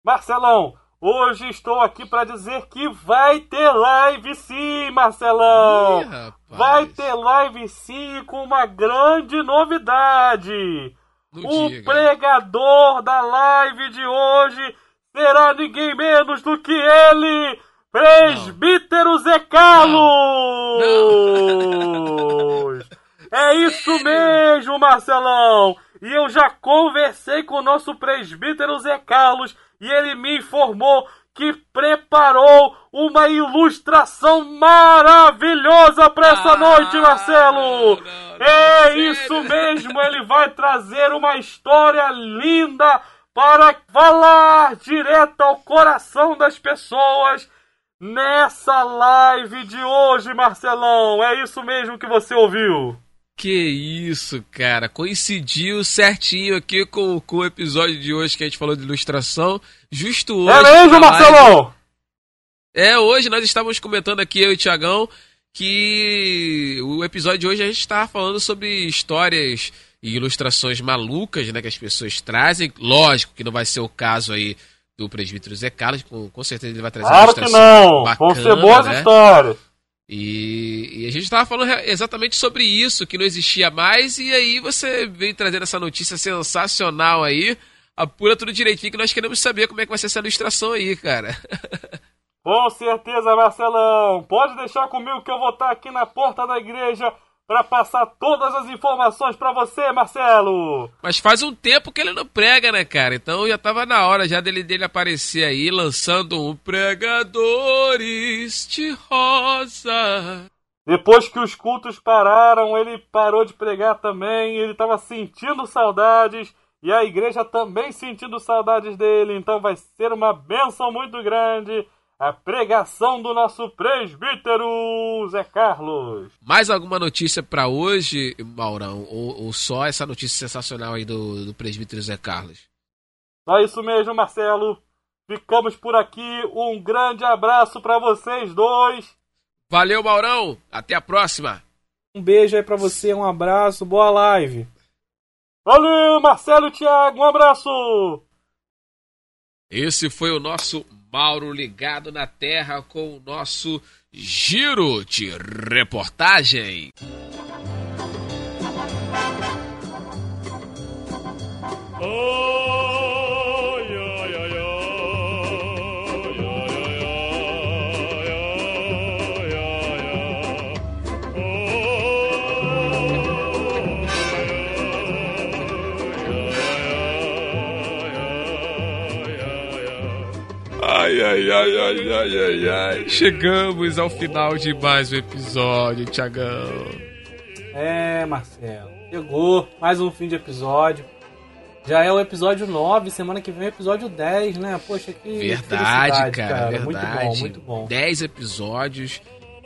Marcelão, Hoje estou aqui para dizer que vai ter live sim, Marcelão! Ih, vai ter live sim com uma grande novidade! Não o diga. pregador da live de hoje será ninguém menos do que ele, Presbítero Zé Carlos! Não. Não. É isso mesmo, Marcelão! E eu já conversei com o nosso presbítero Zé Carlos e ele me informou que preparou uma ilustração maravilhosa para essa ah, noite, Marcelo! Não, não, é isso mesmo, ele vai trazer uma história linda para falar direto ao coração das pessoas nessa live de hoje, Marcelão. É isso mesmo que você ouviu. Que isso, cara. Coincidiu certinho aqui com, com o episódio de hoje que a gente falou de ilustração. Justo hoje. É mesmo, Marcelão? É, hoje nós estávamos comentando aqui, eu e o Tiagão, que o episódio de hoje a gente estava falando sobre histórias e ilustrações malucas, né, que as pessoas trazem. Lógico que não vai ser o caso aí do presbítero Zé Carlos, com, com certeza ele vai trazer claro ilustração que não. Bacana, Vão ser boas né? histórias. E, e, a gente estava falando exatamente sobre isso, que não existia mais, e aí você veio trazendo essa notícia sensacional aí. Apura tudo direitinho que nós queremos saber como é que vai ser essa ilustração aí, cara. Com certeza, Marcelão. Pode deixar comigo que eu vou estar aqui na porta da igreja para passar todas as informações para você, Marcelo. Mas faz um tempo que ele não prega, né, cara? Então já tava na hora já dele, dele aparecer aí lançando um Pregadores de Rosa. Depois que os cultos pararam, ele parou de pregar também, ele estava sentindo saudades e a igreja também sentindo saudades dele, então vai ser uma benção muito grande a pregação do nosso presbítero Zé Carlos. Mais alguma notícia para hoje, Maurão? Ou, ou, só essa notícia sensacional aí do, do presbítero Zé Carlos? Só isso mesmo, Marcelo. Ficamos por aqui. Um grande abraço para vocês dois. Valeu, Maurão. Até a próxima. Um beijo aí para você, um abraço, boa live. Valeu, Marcelo e Thiago, um abraço. Esse foi o nosso Mauro ligado na terra com o nosso giro de reportagem. Ai, ai, ai, ai, ai, ai, ai. Chegamos ao final de mais um episódio, Tiagão. É, Marcelo. Chegou mais um fim de episódio. Já é o episódio 9, semana que vem é o episódio 10, né? Poxa, que Verdade, cara, cara, verdade. Muito bom, muito bom. 10 episódios.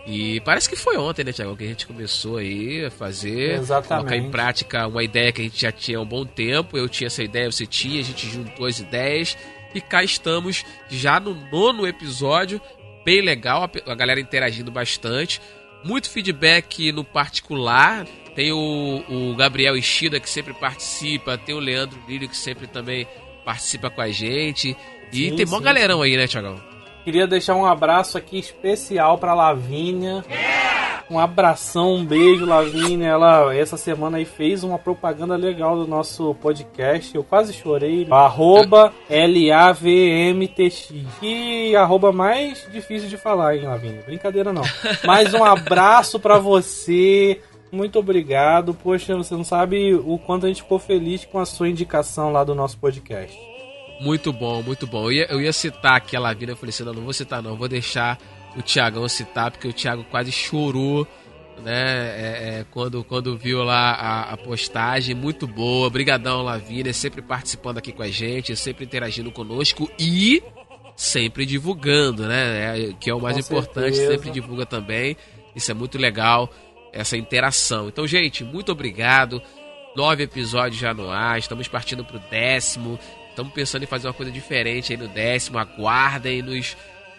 E parece que foi ontem, né, Tiago, que a gente começou aí a fazer, Exatamente. colocar em prática uma ideia que a gente já tinha há um bom tempo. Eu tinha essa ideia, você tinha, a gente juntou as ideias e cá estamos já no nono episódio, bem legal, a galera interagindo bastante. Muito feedback no particular. Tem o, o Gabriel Ishida que sempre participa, tem o Leandro Lírio que sempre também participa com a gente. E sim, tem mó galerão aí, né, Tiagão? Queria deixar um abraço aqui especial para Lavínia. Um abração, um beijo, Lavínia. Ela essa semana aí fez uma propaganda legal do nosso podcast. Eu quase chorei. Arroba LAVMTX. Que arroba mais difícil de falar, hein, Lavínia? Brincadeira não. Mais um abraço para você. Muito obrigado. Poxa, você não sabe o quanto a gente ficou feliz com a sua indicação lá do nosso podcast. Muito bom, muito bom. Eu ia, eu ia citar aqui a Lavínia, eu falei assim, não, não vou citar não, vou deixar o Tiagão citar, porque o Thiago quase chorou, né, é, é, quando, quando viu lá a, a, postagem, muito boa, brigadão Lavínia, sempre participando aqui com a gente, sempre interagindo conosco e sempre divulgando, né, é, que é o mais com importante, certeza. sempre divulga também, isso é muito legal, essa interação. Então, gente, muito obrigado, nove episódios já no ar, estamos partindo pro décimo, Estamos pensando em fazer uma coisa diferente aí no décimo. Aguardem-nos.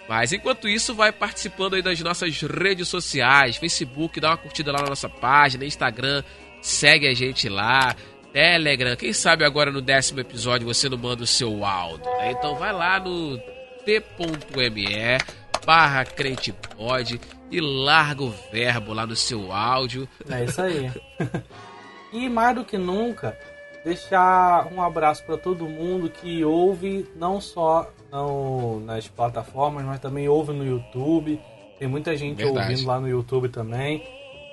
Mas enquanto isso, vai participando aí das nossas redes sociais, Facebook, dá uma curtida lá na nossa página, Instagram, segue a gente lá, Telegram. Quem sabe agora no décimo episódio você não manda o seu áudio, né? Então vai lá no t.me barra crentepod e larga o verbo lá no seu áudio. É isso aí. e mais do que nunca, deixar um abraço para todo mundo que ouve, não só no, nas plataformas, mas também ouve no YouTube. Tem muita gente Verdade. ouvindo lá no YouTube também.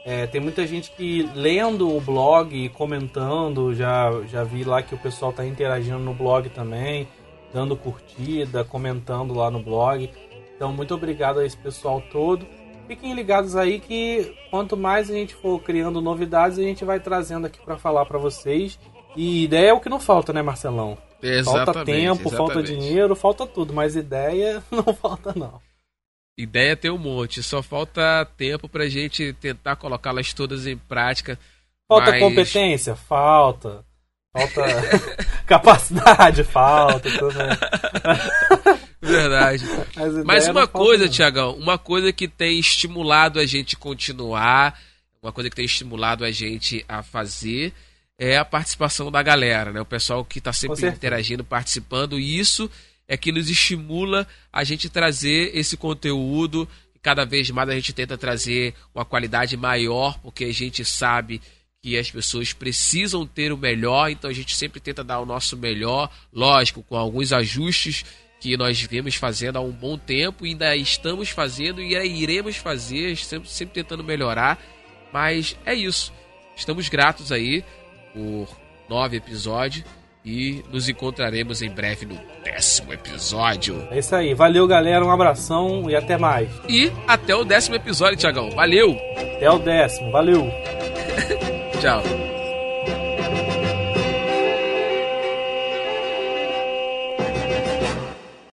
É, tem muita gente que lendo o blog e comentando, já, já vi lá que o pessoal está interagindo no blog também, dando curtida, comentando lá no blog. Então, muito obrigado a esse pessoal todo. Fiquem ligados aí que quanto mais a gente for criando novidades, a gente vai trazendo aqui para falar para vocês. E ideia é o que não falta, né, Marcelão? Exatamente, falta tempo, falta exatamente. dinheiro, falta tudo, mas ideia não falta não. Ideia tem um monte, só falta tempo pra gente tentar colocá-las todas em prática. Falta Mas- competência? Falta. Falta capacidade? Falta. Verdade. Mas, uma falta, coisa. Tiagão, uma coisa que tem estimulado a gente continuar, uma coisa que tem estimulado a gente a fazer é a participação da galera, né? O pessoal que está sempre interagindo, participando, e isso é que nos estimula a gente trazer esse conteúdo. Cada vez mais a gente tenta trazer uma qualidade maior, porque a gente sabe que as pessoas precisam ter o melhor, então a gente sempre tenta dar o nosso melhor, lógico, com alguns ajustes que nós viemos fazendo há um bom tempo, e ainda estamos fazendo e iremos fazer, sempre, sempre tentando melhorar. Mas é isso. Estamos gratos aí por nove episódios e nos encontraremos em breve no décimo episódio. É isso aí. Valeu, galera. Um abração e até mais. E até o décimo episódio, Tiagão. Valeu! Até o décimo. Valeu. Tchau.